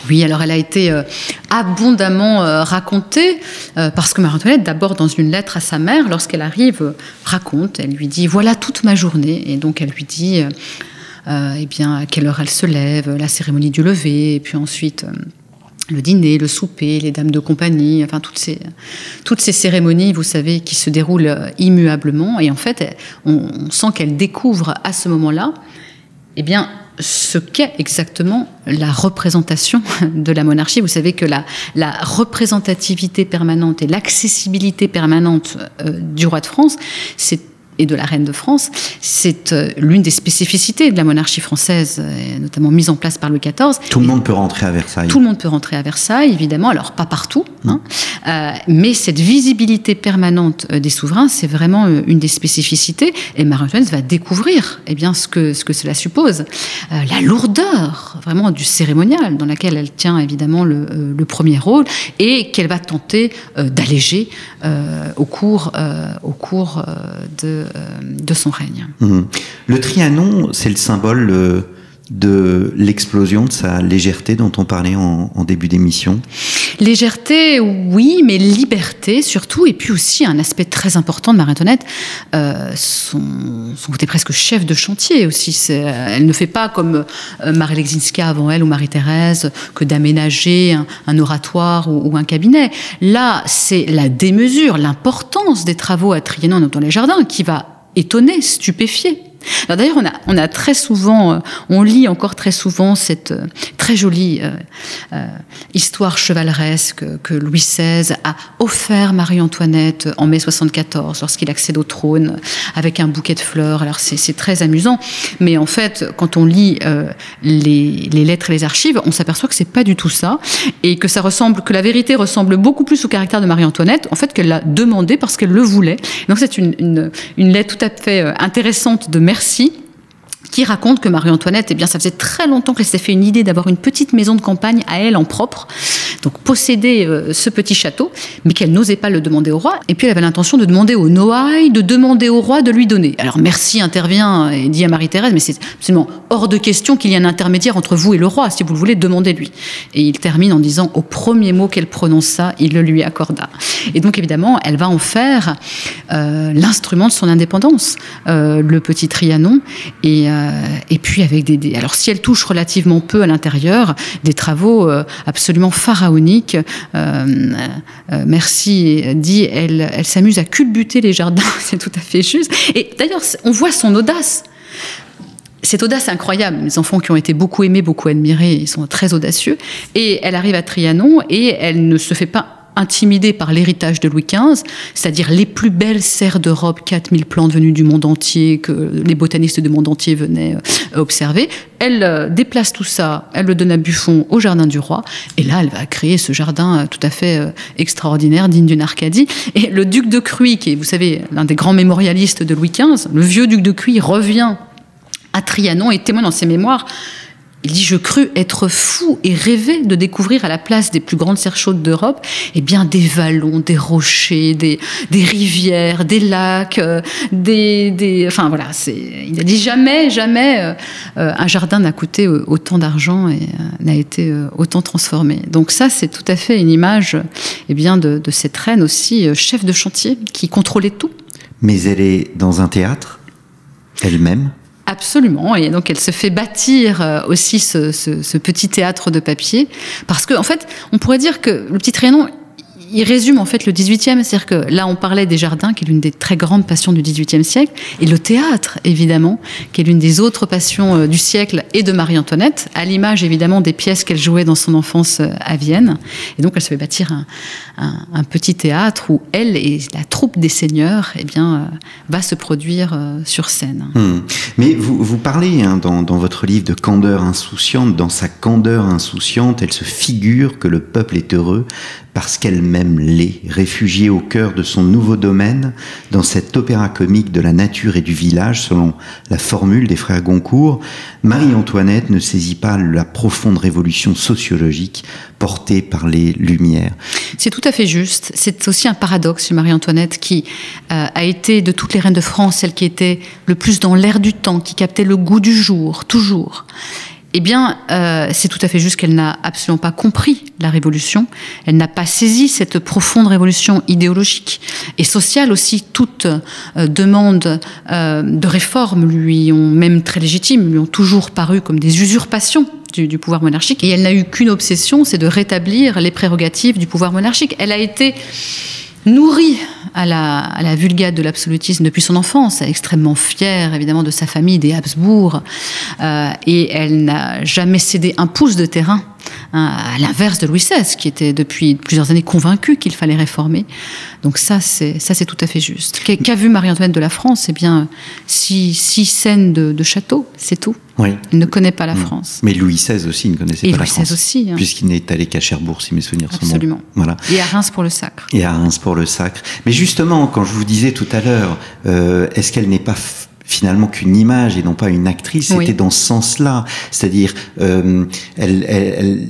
Oui, alors elle a été euh, abondamment euh, racontée euh, parce que Marie-Antoinette, d'abord dans une lettre à sa mère, lorsqu'elle arrive, raconte, elle lui dit voilà toute ma journée, et donc elle lui dit eh bien à quelle heure elle se lève, la cérémonie du lever, et puis ensuite le dîner, le souper, les dames de compagnie, enfin toutes ces, toutes ces cérémonies, vous savez, qui se déroulent immuablement. Et en fait, on, sent qu'elle découvre à ce moment-là, eh bien, ce qu'est exactement la représentation de la monarchie. Vous savez que la, la représentativité permanente et l'accessibilité permanente euh, du roi de France, c'est et de la reine de France, c'est euh, l'une des spécificités de la monarchie française, euh, notamment mise en place par Louis XIV. Tout le monde peut rentrer à Versailles. Tout le monde peut rentrer à Versailles, évidemment, alors pas partout, hein. euh, mais cette visibilité permanente des souverains, c'est vraiment une des spécificités. Et Marie-Antoinette va découvrir eh bien, ce, que, ce que cela suppose. la lourdeur, vraiment, du cérémonial, dans laquelle elle tient évidemment le, le premier rôle, et qu'elle va tenter d'alléger au cours, au cours de de son règne. Mhm. Le Trianon, c'est le symbole euh, de l'explosion de sa légèreté dont on parlait en, début d'émission Légèreté, oui, mais liberté surtout, et puis aussi un aspect très important de Marie-Antoinette, euh, son, côté presque chef de chantier aussi. Elle ne fait pas comme Marie Lexinska avant elle ou Marie-Thérèse, que d'aménager un, oratoire ou, un cabinet. Là, c'est la démesure, l'importance des travaux à Trianon dans les jardins qui va étonné, stupéfié. D'ailleurs, on a, très souvent, euh, on lit encore très souvent cette euh, très jolie euh, histoire chevaleresque que Louis XVI a offert Marie-Antoinette en mai 74 lorsqu'il accède au trône avec un bouquet de fleurs. Alors c'est très amusant, mais en fait, quand on lit les, lettres et les archives, on s'aperçoit que c'est pas du tout ça et que la vérité ressemble beaucoup plus au caractère de Marie-Antoinette, en fait, qu'elle l'a demandé parce qu'elle le voulait. Donc c'est une, une lettre tout à fait intéressante de merci qui raconte que Marie-Antoinette, eh bien, ça faisait très longtemps qu'elle s'était fait une idée d'avoir une petite maison de campagne à elle en propre, donc posséder euh, ce petit château, mais qu'elle n'osait pas le demander au roi. Et puis elle avait l'intention de demander au Noailles, de demander au roi de lui donner. Alors Merci intervient et dit à Marie-Thérèse, mais c'est absolument hors de question qu'il y ait un intermédiaire entre vous et le roi. Si vous le voulez, demandez-lui. Et il termine en disant, au premier mot qu'elle prononça, il le lui accorda. Et donc évidemment, elle va en faire euh, l'instrument de son indépendance, euh, le petit Trianon. Et puis avec des, alors si elle touche relativement peu à l'intérieur, des travaux absolument pharaoniques. Euh, merci dit, elle, elle s'amuse à culbuter les jardins, c'est tout à fait juste. Et d'ailleurs, on voit son audace cette audace incroyable. Les enfants qui ont été beaucoup aimés, beaucoup admirés, ils sont très audacieux. Et elle arrive à Trianon et elle ne se fait pas intimidée par l'héritage de Louis XV, c'est-à-dire les plus belles serres d'Europe, 4000 plantes venues du monde entier, que les botanistes du monde entier venaient euh, observer. Elle euh, déplace tout ça, elle le donne à Buffon au Jardin du Roi, et là, elle va créer ce jardin euh, tout à fait extraordinaire, digne d'une Arcadie. Et le duc de Cruy, qui est, vous savez, l'un des grands mémorialistes de Louis XV, le vieux duc de Cruy revient à Trianon et témoigne dans ses mémoires il dit Je crus être fou et rêver de découvrir à la place des plus grandes serres chaudes d'Europe eh bien, des vallons, des rochers, des, des rivières, des lacs, euh, des, des, Enfin voilà, il a dit jamais, jamais euh, euh, un jardin n'a coûté autant d'argent et n'a été autant transformé. Donc, ça, c'est tout à fait une image eh bien, de, de cette reine aussi, chef de chantier, qui contrôlait tout. Mais elle est dans un théâtre elle-même? Absolument, et donc elle se fait bâtir euh, aussi ce, petit théâtre de papier, parce qu'en en fait, on pourrait dire que le petit Trianon, il résume en fait le 18e, c'est-à-dire que là on parlait des jardins, qui est l'une des très grandes passions du 18e siècle, et le théâtre évidemment, qui est l'une des autres passions euh, du siècle et de Marie-Antoinette, à l'image évidemment des pièces qu'elle jouait dans son enfance euh, à Vienne. Et donc elle se fait bâtir un, petit théâtre où elle et la troupe des seigneurs eh bien, euh, va se produire sur scène. Hmm. Mais vous, parlez hein, dans votre livre de candeur insouciante, dans sa candeur insouciante, elle se figure que le peuple est heureux parce qu'elle-même l'est, réfugiée au cœur de son nouveau domaine, dans cet opéra comique de la nature et du village, selon la formule des frères Goncourt, Marie-Antoinette ne saisit pas la profonde révolution sociologique portée par les Lumières. C'est tout à fait juste. C'est aussi un paradoxe Marie-Antoinette qui euh, a été de toutes les reines de France celle qui était le plus dans l'air du temps, qui captait le goût du jour, toujours eh bien, euh, c'est tout à fait juste qu'elle n'a absolument pas compris la révolution. Elle n'a pas saisi cette profonde révolution idéologique et sociale aussi. Toute euh, demande euh, de réforme lui ont, même très légitime, lui ont toujours paru comme des usurpations du, du pouvoir monarchique. Et elle n'a eu qu'une obsession, c'est de rétablir les prérogatives du pouvoir monarchique. Elle a été nourrie à la, à la vulgate de l'absolutisme depuis son enfance, extrêmement fière évidemment de sa famille, des Habsbourg, euh, et elle n'a jamais cédé un pouce de terrain Hein, à l'inverse de Louis XVI, qui était depuis plusieurs années convaincu qu'il fallait réformer. Donc ça, c'est ça, c'est tout à fait juste. Qu'a vu Marie-Antoinette de la France? Eh bien, six, six scènes de, de château, c'est tout. Oui. Il ne connaît pas la mm. France. Mais Louis XVI aussi ne connaissait pas la France. aussi. Hein. Puisqu'il n'est allé qu'à Cherbourg, si mes souvenirs sont bons. Absolument. Voilà. Et à Reims pour le sacre. Et à Reims pour le sacre. Mais justement, quand je vous disais tout à l'heure, euh, est-ce qu'elle n'est pas finalement qu'une image et non pas une actrice. C'était dans ce sens-là. C'est-à-dire, euh, elle, elle,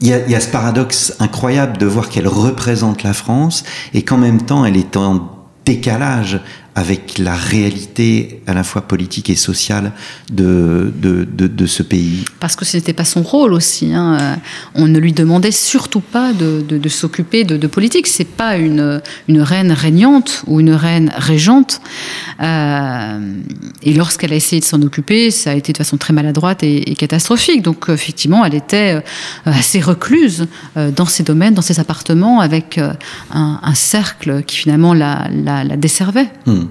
il y, a, il y, a, ce paradoxe incroyable de voir qu'elle représente la France et qu'en même temps elle est en décalage avec la réalité à la fois politique et sociale de, de, de, de ce pays. Parce que ce n'était pas son rôle aussi. Hein. On ne lui demandait surtout pas de, de s'occuper de, politique. C'est pas une, une reine régnante ou une reine régente. Euh, et lorsqu'elle a essayé de s'en occuper, ça a été de façon très maladroite et, catastrophique. Donc effectivement, elle était euh, assez recluse euh, dans ses domaines, dans ses appartements, avec un, un cercle qui finalement la, la, la desservait. Hmm.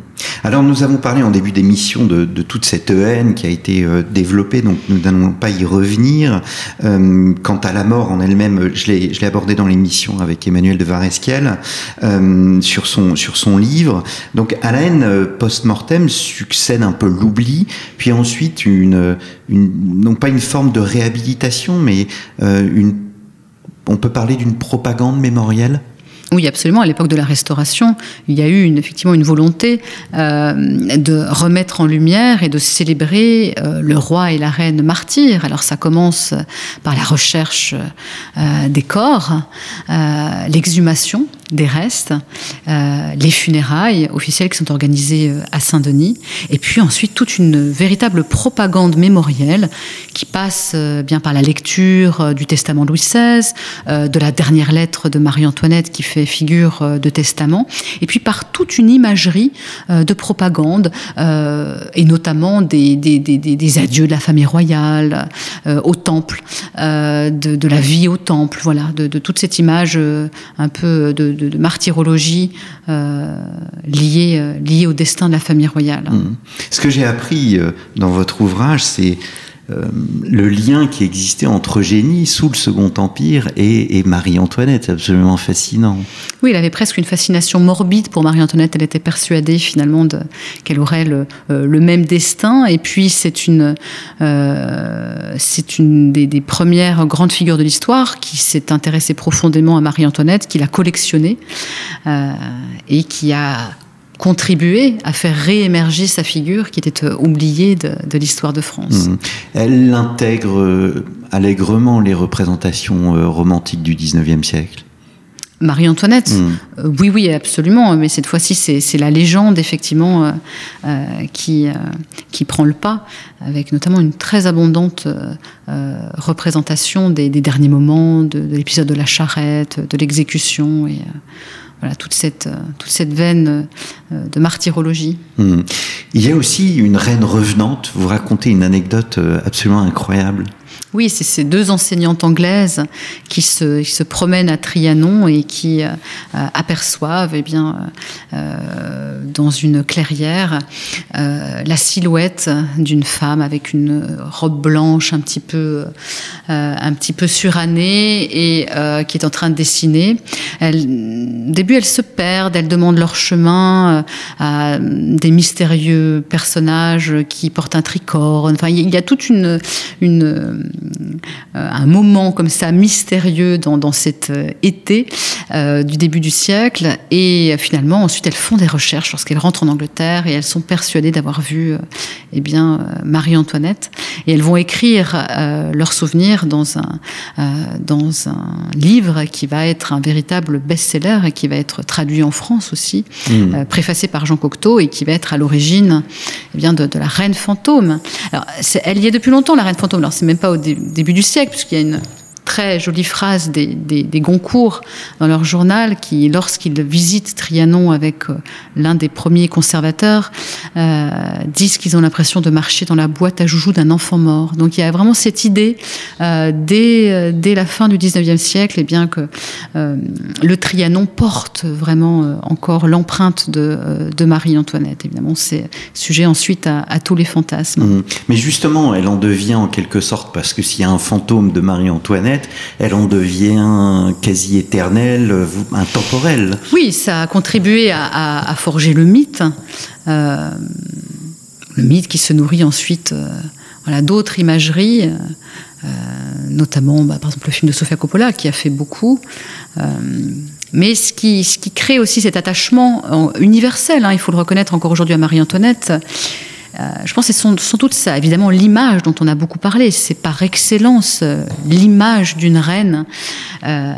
Alors nous avons parlé en début d'émission de, toute cette haine qui a été euh, développée, donc nous n'allons pas y revenir. Euh, quant à la mort en elle-même, je l'ai abordé dans l'émission avec Emmanuel de Varesquiel euh, sur, son, livre. Donc à la haine post-mortem succède un peu l'oubli, puis ensuite non pas une forme de réhabilitation, mais on peut parler d'une propagande mémorielle? Oui, absolument. À l'époque de la Restauration, il y a eu effectivement une volonté euh, de remettre en lumière et de célébrer euh, le roi et la reine martyrs. Alors ça commence par la recherche euh, des corps, l'exhumation des restes, euh, les funérailles officielles qui sont organisées euh, à Saint-Denis, et puis ensuite toute une véritable propagande mémorielle qui passe euh, bien par la lecture du testament Louis XVI, de la dernière lettre de Marie-Antoinette qui fait figure de testament, et puis par toute une imagerie de propagande, et notamment des, des, des, des, adieux de la famille royale au temple, de, de, la vie au temple, voilà, de, de toute cette image un peu de de, martyrologie euh, liée, euh, liée, au destin de la famille royale. Mmh. Ce que j'ai appris euh, dans votre ouvrage, c'est euh, le lien qui existait entre Eugénie sous le Second Empire et, Marie-Antoinette. Absolument fascinant. Oui, il avait presque une fascination morbide pour Marie-Antoinette. Elle était persuadée finalement qu'elle aurait le, euh, le, même destin. Et puis c'est une, euh, c'est une des, premières grandes figures de l'histoire qui s'est intéressée profondément à Marie-Antoinette, qui l'a collectionnée et qui a contribué à faire réémerger sa figure qui était oubliée de, l'histoire de France. Mmh. Elle intègre allègrement les représentations romantiques du 19e siècle. Marie-Antoinette, euh, oui, oui, absolument. Mais cette fois-ci, c'est la légende, effectivement, euh, euh, qui, qui prend le pas, avec notamment une très abondante représentation des, derniers moments, de, l'épisode de la charrette, de l'exécution, et voilà, toute cette, cette veine de martyrologie. Hmm. Il y a aussi une reine revenante. Vous racontez une anecdote absolument incroyable. Oui, c'est ces deux enseignantes anglaises qui se, se promènent à Trianon et qui euh, aperçoivent, eh bien, euh, dans une clairière, euh, la silhouette d'une femme avec une robe blanche un petit peu, un petit peu surannée et qui est en train de dessiner. Elle, au début, elles se perdent, elles demandent leur chemin à des mystérieux personnages qui portent un tricorne. Enfin, il y a toute une, une euh, un moment comme ça mystérieux dans, dans cet euh, été euh, du début du siècle. Et finalement, ensuite, elles font des recherches lorsqu'elles rentrent en Angleterre et elles sont persuadées d'avoir vu eh bien, Marie-Antoinette. Et elles vont écrire leurs souvenirs dans un, dans un livre qui va être un véritable best-seller et qui va être traduit en France aussi, mmh. préfacé par Jean Cocteau et qui va être à l'origine eh bien de, de, la Reine fantôme. Alors, elle y est depuis longtemps, la Reine fantôme. Alors, c'est même pas au début du siècle, puisqu'il y a une très jolie phrase des, des, Goncourt dans leur journal qui, lorsqu'ils visitent Trianon avec euh, l'un des premiers conservateurs, euh, disent qu'ils ont l'impression de marcher dans la boîte à joujoux d'un enfant mort. Donc il y a vraiment cette idée euh, dès, dès la fin du 19e siècle, eh bien que le Trianon porte vraiment encore l'empreinte de, de Marie-Antoinette. Évidemment, c'est sujet ensuite à, à tous les fantasmes. Mmh. Mais justement, elle en devient en quelque sorte, parce que s'il y a un fantôme de Marie-Antoinette, elle en devient quasi éternelle, intemporelle. Oui, ça a contribué à, forger le mythe, euh, le mythe qui se nourrit ensuite euh, voilà, d'autres imageries. Euh, notamment bah, par exemple le film de Sofia Coppola qui a fait beaucoup. mais ce qui, ce qui crée aussi cet attachement universel, hein, il faut le reconnaître encore aujourd'hui à Marie-Antoinette, euh, je pense que c'est sans, doute ça, évidemment, l'image dont on a beaucoup parlé. C'est par excellence euh, l'image d'une reine. Euh,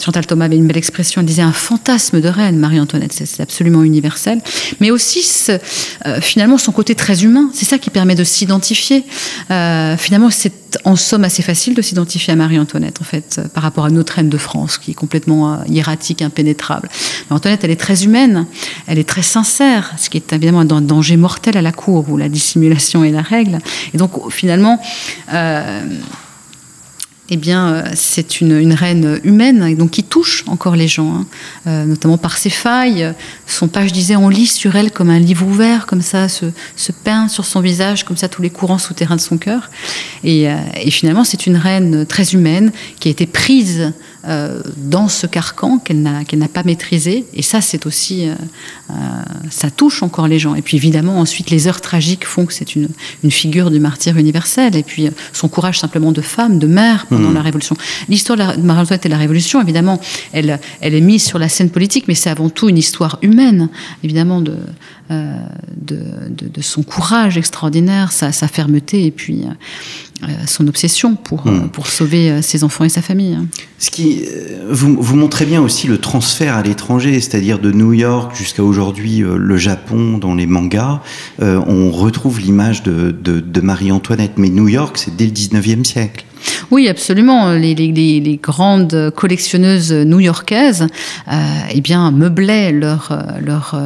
Chantal Thomas avait une belle expression, elle disait un fantasme de reine, Marie-Antoinette, c'est absolument universel, mais aussi finalement son côté très humain, c'est ça qui permet de s'identifier. finalement, c'est en somme assez facile de s'identifier à Marie-Antoinette, en fait, euh, par rapport à notre reine de France, qui est complètement euh, hiératique, impénétrable. Marie-Antoinette, elle est très humaine, elle est très sincère, ce qui est évidemment un danger mortel à la cour, où la dissimulation est la règle. Et donc, finalement, euh, eh bien, euh, c'est une, reine humaine, donc qui touche encore les gens, hein. euh, notamment par ses failles. Son page disait on lit sur elle comme un livre ouvert, comme ça, se, peint sur son visage, comme ça, tous les courants souterrains de son cœur. Et, euh, et finalement, c'est une reine très humaine qui a été prise euh, dans ce carcan qu'elle n'a qu'elle n'a pas maîtrisé. Et ça, c'est aussi, euh, euh, ça touche encore les gens. Et puis évidemment, ensuite, les heures tragiques font que c'est une, une figure du martyr universel. Et puis son courage simplement de femme, de mère pendant mmh. la Révolution. L'histoire de Marie-Antoinette et la Révolution, évidemment, elle, elle est mise sur la scène politique, mais c'est avant tout une histoire humaine, évidemment, de, de, de, son courage extraordinaire, sa, sa fermeté, et puis euh, son obsession pour, euh, hmm. pour sauver euh, ses enfants et sa famille. Hein. Ce qui, vous, vous montrez bien aussi le transfert à l'étranger, c'est-à-dire de New York jusqu'à aujourd'hui le Japon dans les mangas. on retrouve l'image de, de, de Marie-Antoinette, mais New York, c'est dès le 19e siècle. Oui, absolument. Les, grandes collectionneuses new-yorkaises, euh, eh bien, meublaient leur, leur,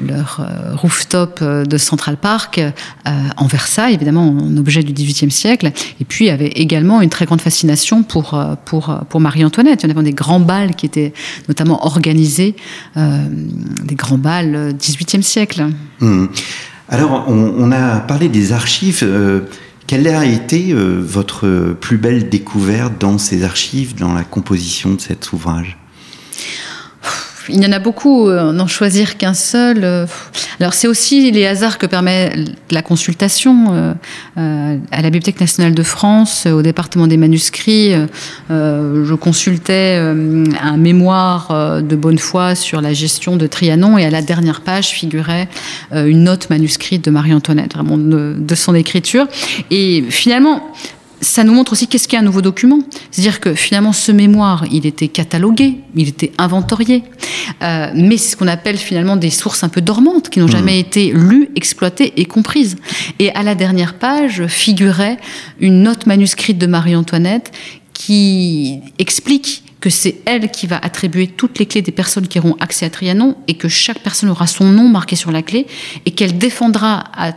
leur rooftop de Central Park euh, en Versailles, évidemment, en objet du XVIIIe siècle, et puis avait également une très grande fascination pour, pour, pour Marie-Antoinette. Il y en avait des grands bals qui étaient notamment organisés, euh, des grands bals XVIIIe siècle. Mmh. Alors, on, a parlé des archives. Quelle a été euh, votre plus belle découverte dans ces archives, dans la composition de cet ouvrage? Il y en a beaucoup, euh, n'en choisir qu'un seul. Euh, alors c'est aussi les hasards que permet la consultation euh, à la Bibliothèque nationale de France, au département des manuscrits. je consultais un mémoire de bonne foi sur la gestion de Trianon et à la dernière page figurait une note manuscrite de Marie-Antoinette, vraiment de son écriture. Et finalement, ça nous montre aussi qu'est-ce qu'est un nouveau document. C'est-à-dire que finalement, ce mémoire, il était catalogué, il était inventorié, euh, mais c'est ce qu'on appelle finalement des sources un peu dormantes, qui n'ont mmh. jamais été lues, exploitées et comprises. Et à la dernière page figurait une note manuscrite de Marie-Antoinette qui explique que c'est elle qui va attribuer toutes les clés des personnes qui auront accès à Trianon et que chaque personne aura son nom marqué sur la clé et qu'elle défendra à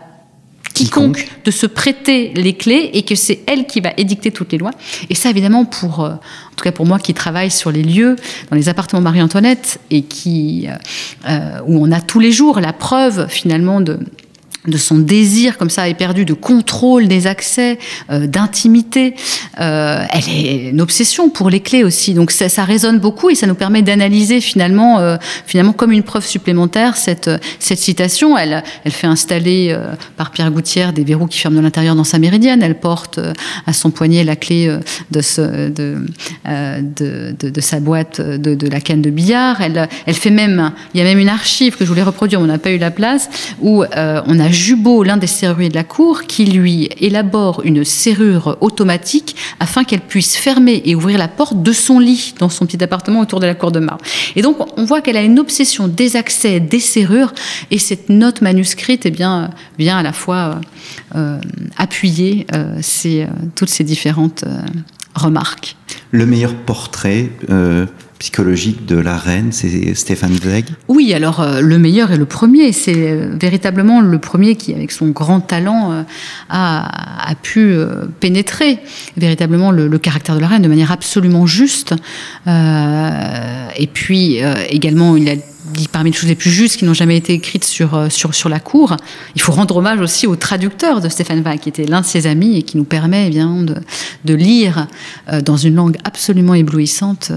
quiconque de se prêter les clés et que c'est elle qui va édicter toutes les lois. Et ça, évidemment, pour, euh, en tout cas pour moi qui travaille sur les lieux, dans les appartements Marie-Antoinette, et qui, euh, euh, où on a tous les jours la preuve finalement de, de son désir comme ça éperdu de contrôle des accès, euh, d'intimité. Euh, elle est une obsession pour les clés aussi. Donc ça, ça résonne beaucoup et ça nous permet d'analyser finalement, euh, finalement comme une preuve supplémentaire cette cette citation. Elle elle fait installer euh, par Pierre Gouttière des verrous qui ferment de l'intérieur dans sa méridienne. Elle porte euh, à son poignet la clé de, ce, de, de, de, sa boîte de, de la canne de billard. Elle elle fait même il y a même une archive que je voulais reproduire, on n'a pas eu la place où on a Jubot, l'un des serruriers de la cour, qui lui élabore une serrure automatique afin qu'elle puisse fermer et ouvrir la porte de son lit dans son petit appartement autour de la cour de marbre. Et donc, on voit qu'elle a une obsession des accès, des serrures, et cette note manuscrite, eh bien, vient à la fois euh, appuyer euh, toutes ces différentes euh, remarques. Le meilleur portrait psychologique de la reine, c'est Stéphane Zweig Oui, alors euh, le meilleur et le premier, c'est euh, véritablement le premier qui, avec son grand talent, euh, a, pu pénétrer véritablement le, caractère de la reine de manière absolument juste. et puis également, il a dit parmi les choses les plus justes qui n'ont jamais été écrites sur, sur, sur la cour. Il faut rendre hommage aussi au traducteur de Stéphane Zweig, qui était l'un de ses amis et qui nous permet eh bien, de lire dans une langue absolument éblouissante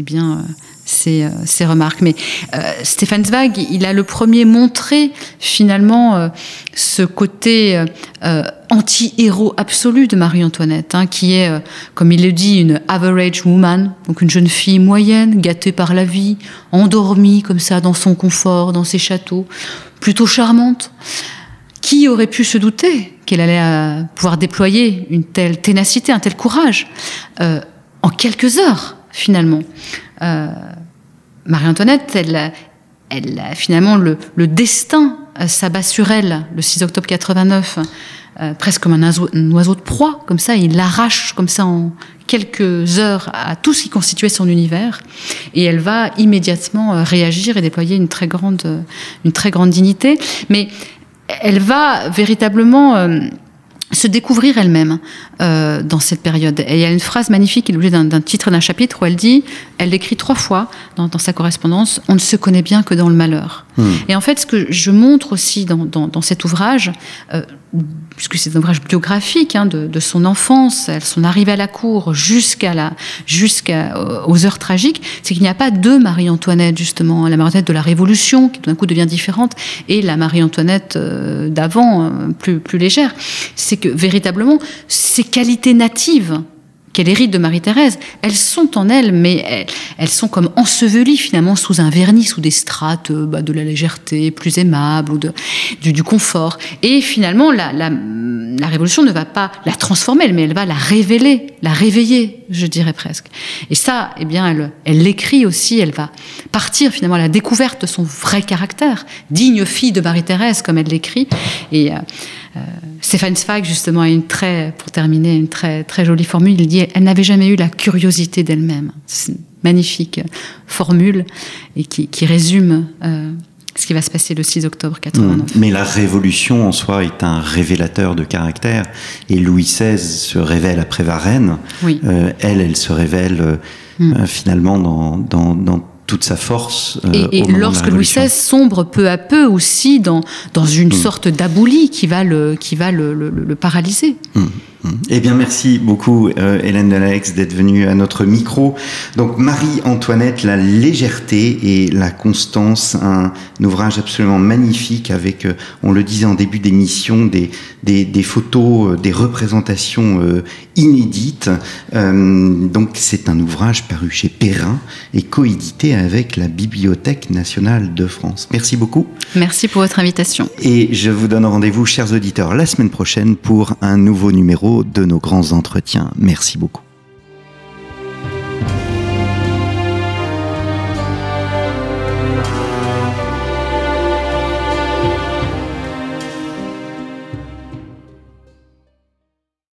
eh bien, euh, ces, euh, ces, remarques. Mais euh, Stéphane Zweig, il a le premier montré finalement euh, ce côté euh, anti-héros absolu de Marie-Antoinette, hein, qui est, comme il le dit, une average woman, donc une jeune fille moyenne, gâtée par la vie, endormie comme ça dans son confort, dans ses châteaux, plutôt charmante. Qui aurait pu se douter qu'elle allait pouvoir déployer une telle ténacité, un tel courage en quelques heures? Finalement. Euh, Marie-Antoinette, elle, elle, finalement, le, destin euh, s'abat sur elle le 6 octobre 89, euh, presque comme un oiseau, de proie, comme ça, il l'arrache comme ça en quelques heures à tout ce qui constituait son univers, et elle va immédiatement réagir et déployer une très grande, une très grande dignité. Mais elle va véritablement se découvrir elle-même euh, dans cette période. Et il y a une phrase magnifique, qui est l'objet d'un titre d'un chapitre, où elle dit, elle l'écrit trois fois dans, dans, sa correspondance, on ne se connaît bien que dans le malheur. Hmm. Et en fait, ce que je montre aussi dans, dans, dans cet ouvrage, euh, puisque c'est un ouvrage biographique hein, de, de, son enfance, son arrivée à la cour jusqu'à la, jusqu'à euh, heures tragiques, c'est qu'il n'y a pas deux Marie-Antoinette justement, la Marie-Antoinette de la Révolution qui tout d'un coup devient différente et la Marie-Antoinette euh, d'avant euh, plus plus légère. C'est que véritablement ces qualités natives qu'elle hérite de Marie-Thérèse, elles sont en elle, mais elles, sont comme ensevelies finalement sous un vernis, sous des strates euh, bah, de la légèreté plus aimable ou de, du, confort. Et finalement, la, la, Révolution ne va pas la transformer, mais elle va la révéler, la réveiller, je dirais presque. Et ça, eh bien, elle, elle l'écrit aussi, elle va partir finalement à la découverte de son vrai caractère, digne fille de Marie-Thérèse, comme elle l'écrit. Et euh, Stéphane Zweig, justement, a une très, pour terminer, une très, très jolie formule. Il dit Elle n'avait jamais eu la curiosité d'elle-même. C'est une magnifique formule et qui, qui résume euh, ce qui va se passer le 6 octobre 89. Mmh. Mais la révolution en soi est un révélateur de caractère. Et Louis XVI se révèle après Varennes. Oui. Euh, elle, elle se révèle euh, mmh. finalement dans, dans, dans toute sa force. Euh, et, et lorsque Louis XVI sombre peu à peu aussi dans, dans une mmh. sorte d'abolie qui va le, qui va le, le, le paralyser. Mmh. Mmh. Eh bien, merci beaucoup, euh, Hélène Delaex, d'être venue à notre micro. Donc, Marie-Antoinette, la légèreté et la constance, un, ouvrage absolument magnifique avec, euh, on le disait en début d'émission, des, des, des, photos, euh, des représentations euh, inédites. donc, c'est un ouvrage paru chez Perrin et coédité avec la Bibliothèque nationale de France. Merci beaucoup. Merci pour votre invitation. Et je vous donne rendez-vous, chers auditeurs, la semaine prochaine pour un nouveau numéro de nos grands entretiens. Merci beaucoup.